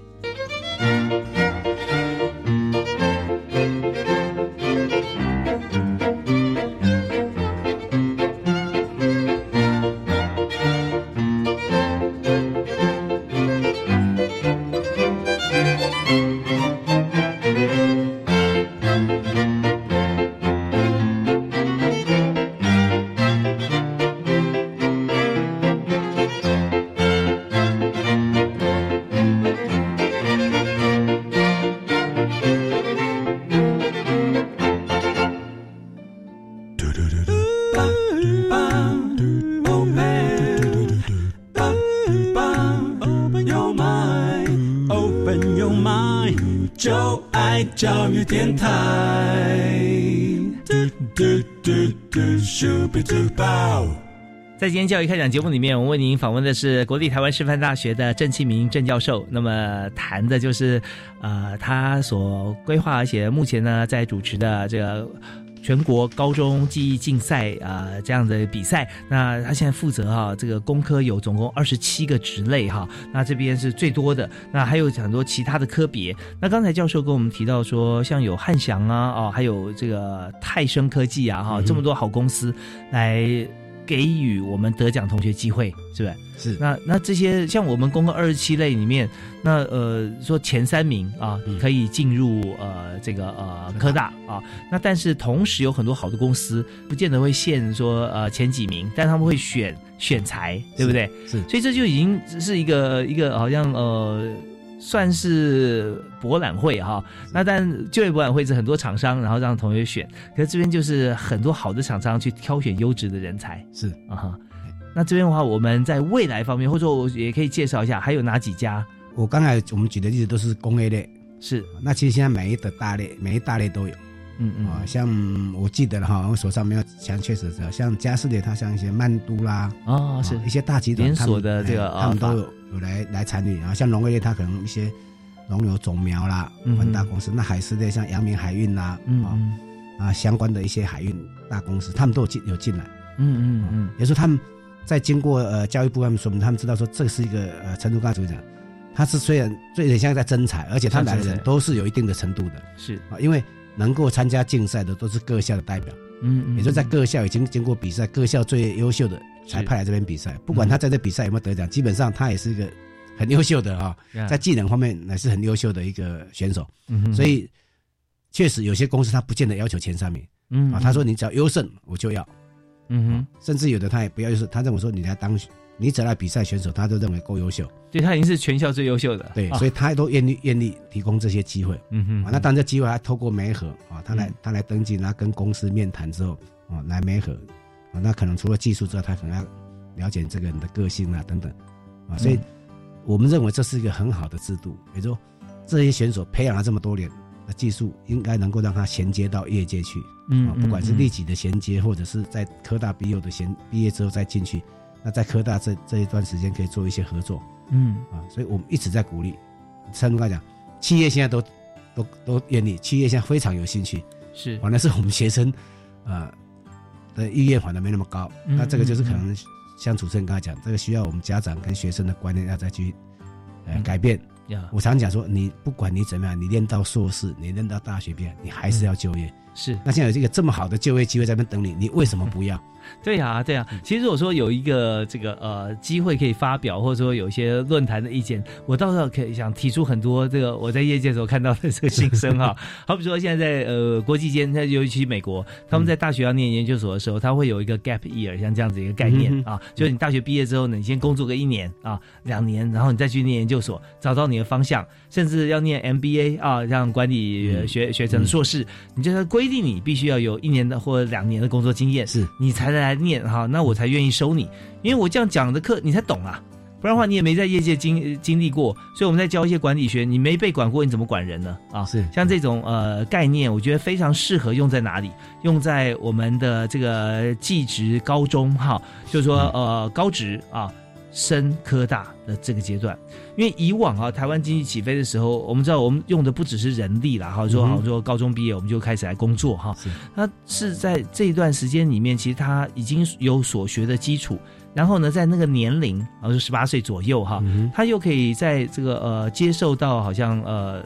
在今天教育开讲节目里面，我为您访问的是国立台湾师范大学的郑庆明郑教授。那么谈的就是，呃，他所规划而且目前呢在主持的这个全国高中记忆竞赛啊、这样的比赛。那他现在负责哈、这个工科有总共二十七个职类哈，那这边是最多的。那还有很多其他的科别。那刚才教授跟我们提到说，像有汉翔啊，哦，还有这个泰生科技啊，哈、这么多好公司来。给予我们得奖同学机会，是不是？是。那那这些像我们公共二十七类里面，那呃说前三名啊、可以进入呃这个呃科大啊，那但是同时有很多好的公司，不见得会限说呃前几名，但他们会选选材，对不对？是。所以这就已经是一个一个好像呃。算是博览会哈，那但就业博览会是很多厂商，然后让同学选，可是这边就是很多好的厂商去挑选优质的人才，是啊哈。那这边的话，我们在未来方面，或者说我也可以介绍一下，还有哪几家？我刚才我们举的例子都是工业类，是。那其实现在每一的大类，每一大类都有，嗯嗯啊，像我记得了哈，我手上没有详确实是，像佳士得，它像一些曼都啦，哦是。一些大集团连锁的这个他们都有有来来参与啊，像农业类，它可能一些农友种苗啦，很大公司，那海事类像阳明海运啦，嗯啊啊相关的一些海运大公司，他们都有进有进来，嗯嗯嗯，也就是他们在经过呃教育部他们说明，他们知道说这是一个呃成都刚才主讲，他是虽然最有点像在征才，而且他来的人都是有一定的程度的，是。啊，因为能够参加竞赛的都是各校的代表，嗯嗯，也就在各校已经经过比赛，各校最优秀的才派来这边比赛，不管他在这比赛有没有得奖，基本上他也是一个很优秀的啊，在技能方面也是很优秀的一个选手，嗯所以确实有些公司他不见得要求前三名，嗯啊，他说你只要优胜我就要，嗯哼，甚至有的他也不要优胜，他认为说你来当你只要来比赛选手，他都认为够优秀，对他已经是全校最优秀的，对，啊。所以他都愿意愿意提供这些机会，嗯哼啊，那当然这机会还透过媒合啊，他来他来登记，然后跟公司面谈之后，啊，来媒合，啊，那可能除了技术之外，他可能要了解这个人的个性啊等等，啊，所以我们认为这是一个很好的制度，也就这些选手培养了这么多年的技术，应该能够让他衔接到业界去，嗯啊，不管是立即的衔接，或者是在科大毕业的衔毕业之后再进去，那在科大这这一段时间可以做一些合作，嗯啊，所以我们一直在鼓励。陈总刚讲，企业现在都都都愿意，企业现在非常有兴趣，是，反正是我们学生，呃的意愿反而没那么高。嗯那这个就是可能像主持人刚才讲，这个需要我们家长跟学生的观念要再去呃改变。呀我常讲说，你不管你怎么样，你念到硕士，你念到大学毕业，你还是要就业。是，那现在有这个这么好的就业机会在那边等你，你为什么不要？对呀、对呀、其实如果说有一个这个呃机会可以发表，或者说有一些论坛的意见，我倒是可以想提出很多这个我在业界的时候看到的这个心声哈。好比说现在在呃国际间，在尤其美国，他们在大学要念研究所的时候，他会有一个 gap year，像这样子一个概念嗯啊，就是你大学毕业之后呢，你先工作个一年啊两年，然后你再去念研究所，找到你的方向，甚至要念 MBA 啊，让管理呃学学成硕士，你就是规定你必须要有一年的或者两年的工作经验，是。你才来念哈，那我才愿意收你，因为我这样讲的课你才懂啊。不然的话，你也没在业界经经历过，所以我们在教一些管理学，你没被管过，你怎么管人呢？啊，是像这种呃概念，我觉得非常适合用在哪里？用在我们的这个技职高中哈，就是说呃高职啊，升科大的这个阶段，因为以往啊，台湾经济起飞的时候，我们知道我们用的不只是人力啦，哈，说好说高中毕业我们就开始来工作哈，那是在这一段时间里面，其实他已经有所学的基础，然后呢，在那个年龄，啊，就十八岁左右哈，他又可以在这个呃接受到好像呃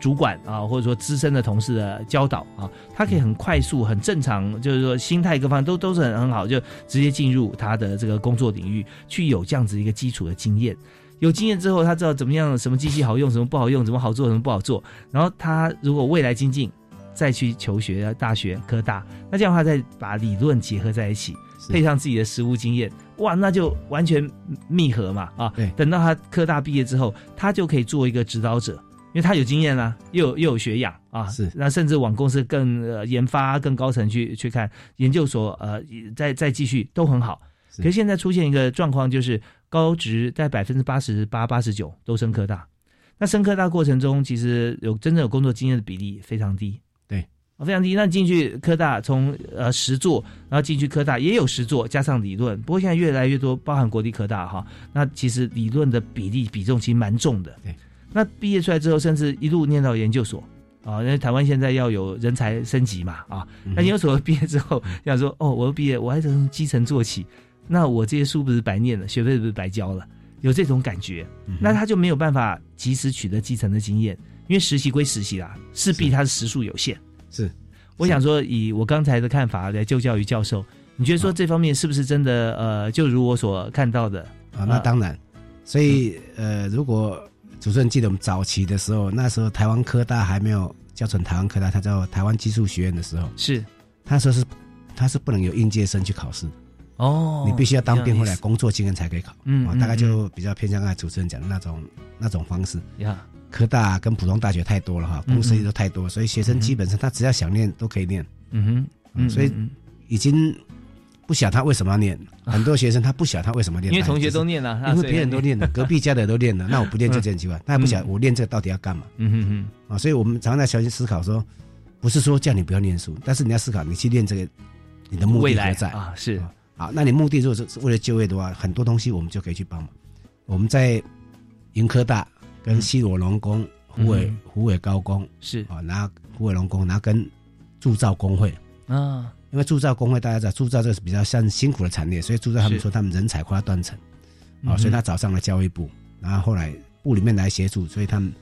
主管啊，或者说资深的同事的教导啊，他可以很快速、很正常，就是说心态各方面都都是很很好，就直接进入他的这个工作领域，去有这样子一个基础的经验。有经验之后，他知道怎么样，什么机器好用，什么不好用，怎么好做，什么不好做。然后他如果未来精进，再去求学大学科大，那这样的话再把理论结合在一起，配上自己的实务经验，哇，那就完全密合嘛啊！对，等到他科大毕业之后，他就可以做一个指导者，因为他有经验啦、又有又有学养啊，是那甚至往公司更、呃、研发更高层去去看研究所，呃，再再继续都很好。可是现在出现一个状况，就是高职在百分之八十八、八十九都升科大，那升科大过程中，其实有真正有工作经验的比例非常低。非常低。那进去科大，从呃实做，然后进去科大也有实做，加上理论。不过现在越来越多，包含国立科大哈，那其实理论的比例比重其实蛮重的。对，那毕业出来之后，甚至一路念到研究所。啊，因为台湾现在要有人才升级嘛，啊，那研究所毕业之后，想说哦，我要毕业，我还从基层做起，那我这些书不是白念了，学费是不是白交了？有这种感觉，那他就没有办法及时取得基层的经验，因为实习归实习啦，势必他的时数有限。是，我想说，以我刚才的看法来就教育教授，你觉得说这方面是不是真的？呃，就如我所看到的啊，那当然。所以呃，如果主持人记得我们早期的时候，那时候台湾科大还没有叫成台湾科大，它叫台湾技术学院的时候，是，他说是他是不能有应届生去考试。哦，你必须要当兵回来工作经验才可以考，啊，嗯嗯大概就比较偏向刚才主持人讲的那种那种方式。呀，科大跟普通大学太多了哈，嗯公司也都太多，所以学生基本上他只要想念都可以念。嗯哼，嗯所以嗯已经不晓他为什么要念，很多学生他不晓他为什么要念，因为同学都念了啊因为别人都念了，隔壁家的都念了，那我不念就这很奇怪，他也不晓得我念这个到底要干嘛。嗯哼哼，啊，所以我们常常在小心思考说，不是说叫你不要念书，但是你要思考你去念这个，你的目的何在？啊？是。好，那你目的如果是是为了就业的话，很多东西我们就可以去帮忙。我们在云科大跟西罗龙宫、虎尾嗯。湖尾高工是。啊，然后虎尾龙工，然后跟铸造工会，啊，因为铸造工会大家知道，铸造这个是比较像辛苦的产业，所以铸造他们说他们人才快要断层啊，所以他找上了教育部，然后后来部里面来协助，所以他们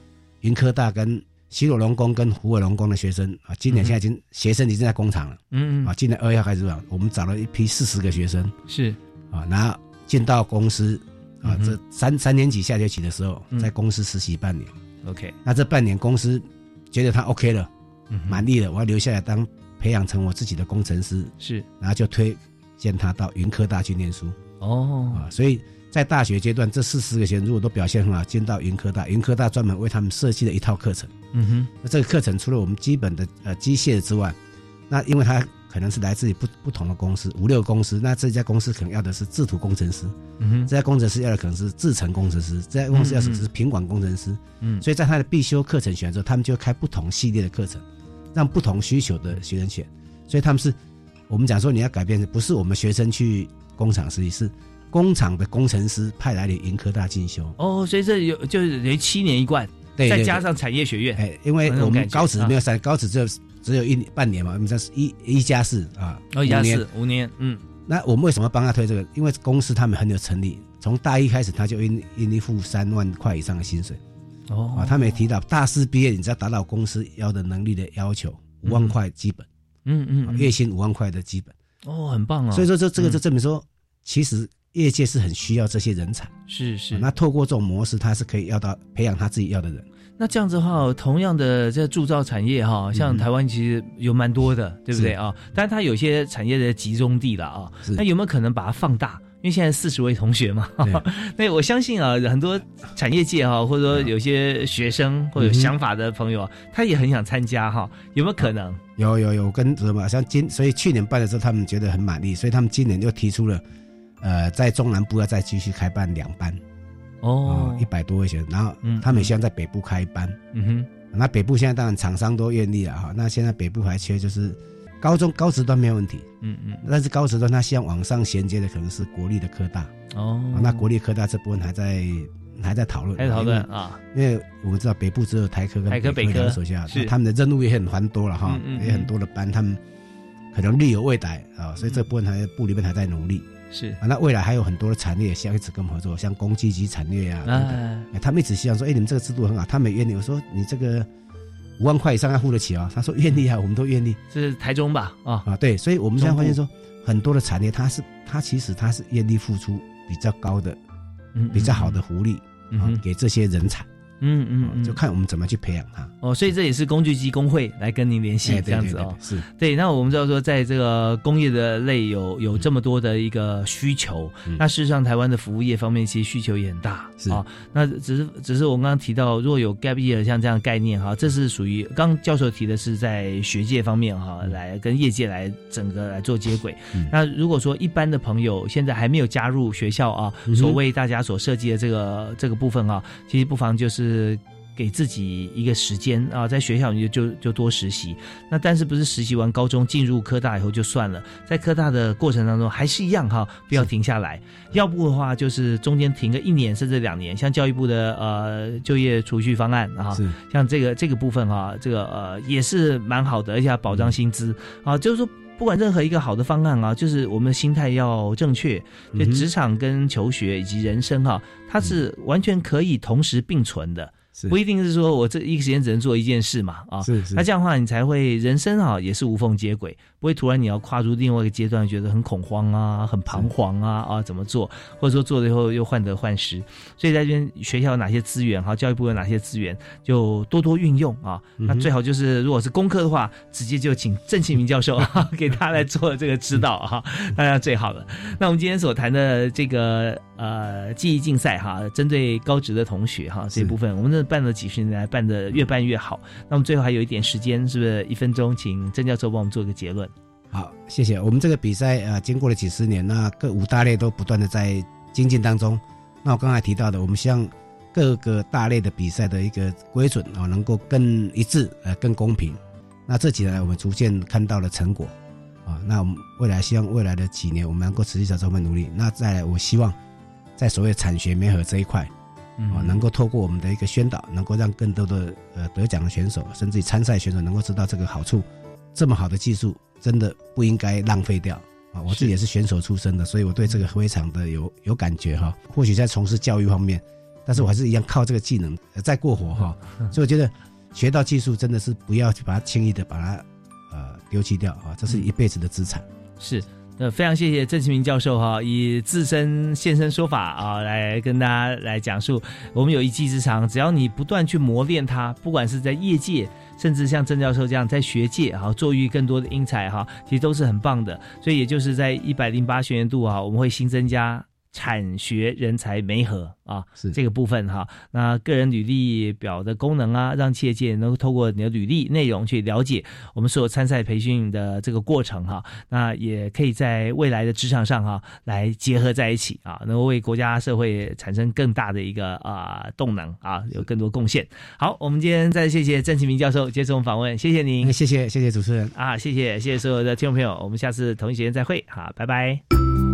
云科大跟西罗龙宫跟虎尾龙宫的学生啊，今年现在已经学生已经在工厂了。嗯啊，今年二月开始吧，我们找了一批四十个学生，是。啊，然后进到公司啊，这三三年级下学期的时候，嗯。在公司实习半年。OK，那这半年公司觉得他 OK 了，满意了，我要留下来当培养成我自己的工程师，是，然后就推荐他到云科大去念书。哦。啊，所以。在大学阶段，这四十个学生如果都表现很好，进到云科大，云科大专门为他们设计了一套课程。嗯哼，那这个课程除了我们基本的呃机械之外，那因为它可能是来自于不不同的公司，五六个公司，那这家公司可能要的是制图工程师，嗯哼，这家工程师要的可能是制程工程师，这家公司要的是品管工程师，嗯所以在他的必修课程选之后，他们就开不同系列的课程，让不同需求的学生选，所以他们是我们讲说你要改变，不是我们学生去工厂实习，是工厂的工程师派来的云科大进修。哦，所以这有就是七年一贯，对对对。再加上产业学院，哎，因为我们高职没有啊三，高职只有只有一半年嘛，我们这是一一加四啊，哦，一加四五年，嗯，那我们为什么帮他推这个？因为公司他们很有诚意，从大一开始他就愿愿意付三万块以上的薪水哦啊。他们也提到，大四毕业你只要达到公司要的能力的要求，五万块基本，嗯嗯月薪五万块的基本。哦，很棒啊！所以说这这个就嗯证明说，其实业界是很需要这些人才。是是，那透过这种模式，他是可以要到培养他自己要的人。那这样子的话，同样的这铸造产业哈，像嗯台湾其实有蛮多的，对不对啊？但是它有些产业的集中地了啊是，那有没有可能把它放大？因为现在四十位同学嘛，那我相信啊，很多产业界哈，或者说有些学生或者有想法的朋友啊，他也很想参加哈，有没有可能？有有有跟什么像今，所以去年办的时候，他们觉得很满意，所以他们今年就提出了，呃，在中南部要再继续开办两班，哦。一百多位学生，然后嗯他们也希望在北部开班。嗯哼，那北部现在当然厂商都愿意了哈，那现在北部还缺就是高中高职端没有问题，嗯嗯，但是高职端他希望往上衔接的可能是国立的科大，哦。啊那国立科大这部分还在还在讨论，还在讨论啊，因为我们知道北部只有台科跟台科北科手下，是。他们的任务也很繁多了哈，也很多的班，他们可能力有未逮啊，所以这部分还部里面还在努力。是。啊，那未来还有很多的产业想一直跟我们合作，像公积金产业啊，他们一直希望说，哎，你们这个制度很好，他们也愿意。我说你这个五万块以上要付得起啊，他说愿意啊，我们都愿意。这是台中吧？啊啊，对，所以我们现在发现说，很多的产业它是它其实它是愿意付出比较高的、嗯比较好的福利啊嗯，给这些人才，嗯嗯嗯，就看我们怎么去培养他。哦，所以这也是工具机工会来跟您联系这样子哦。对对是对，那我们知道说，在这个工业的类有有这么多的一个需求，嗯那事实上台湾的服务业方面其实需求也很大是啊。那只是只是我们刚刚提到，如果有 gap year 像这样概念哈，这是属于刚刚教授提的是在学界方面哈，来跟业界来整个来做接轨。嗯那如果说一般的朋友现在还没有加入学校啊，所谓大家所设计的这个这个部分啊，其实不妨就是。给自己一个时间啊，在学校你就就就多实习。那但是不是实习完高中进入科大以后就算了，在科大的过程当中还是一样哈，不要停下来。要不的话，就是中间停个一年甚至两年，像教育部的呃就业储蓄方案啊是，像这个这个部分哈、这个呃也是蛮好的，而且还保障薪资啊，就是说。不管任何一个好的方案啊，就是我们的心态要正确，就职场跟求学以及人生哈、它是完全可以同时并存的。是不一定是说我这一个时间只能做一件事嘛啊，是是那这样的话你才会人生啊也是无缝接轨，不会突然你要跨入另外一个阶段，觉得很恐慌啊、很彷徨啊啊怎么做，或者说做了以后又患得患失。所以在这边学校有哪些资源哈，教育部有哪些资源，就多多运用啊。嗯那最好就是如果是功课的话，直接就请郑庆明教授啊 给他来做这个指导啊，那样最好了。那我们今天所谈的这个呃记忆竞赛哈，针对高职的同学哈这部分，我们真的办了几十年来，办的越办越好。那我们最后还有一点时间，是不是一分钟，请郑教授帮我们做个结论？好，谢谢。我们这个比赛呃，经过了几十年，那各五大类都不断的在精进当中。那我刚才提到的，我们希望各个大类的比赛的一个规准啊、能够更一致，呃，更公平。那这几年来，我们逐渐看到了成果啊。那我们未来希望未来的几年，我们能够持续在这方面努力。那再来，我希望在所谓产学媒合这一块，嗯啊，能够透过我们的一个宣导，能够让更多的呃得奖的选手，甚至于参赛选手能够知道这个好处。这么好的技术，真的不应该浪费掉啊！我自己也是选手出身的，所以我对这个非常的有有感觉哈。或许在从事教育方面，但是我还是一样靠这个技能呃再过活哈。所以我觉得学到技术真的是不要去把它轻易的把它呃丢弃掉啊，这是一辈子的资产。是。那非常谢谢郑其明教授哈，以自身现身说法啊，来跟大家来讲述，我们有一技之长，只要你不断去磨练它，不管是在业界，甚至像郑教授这样在学界哈，做育更多的英才哈，其实都是很棒的。所以也就是在一百零八学年度啊，我们会新增加产学人才媒合啊，是这个部分哈。那个人履历表的功能啊，让企业界能够透过你的履历内容去了解我们所有参赛培训的这个过程哈。那也可以在未来的职场上哈来结合在一起啊，能够为国家社会产生更大的一个啊动能啊，有更多贡献。好，我们今天再谢谢郑启明教授接受我们访问，谢谢您，谢谢谢谢主持人啊，谢谢谢谢所有的听众朋友，我们下次同一时间再会，好，拜拜。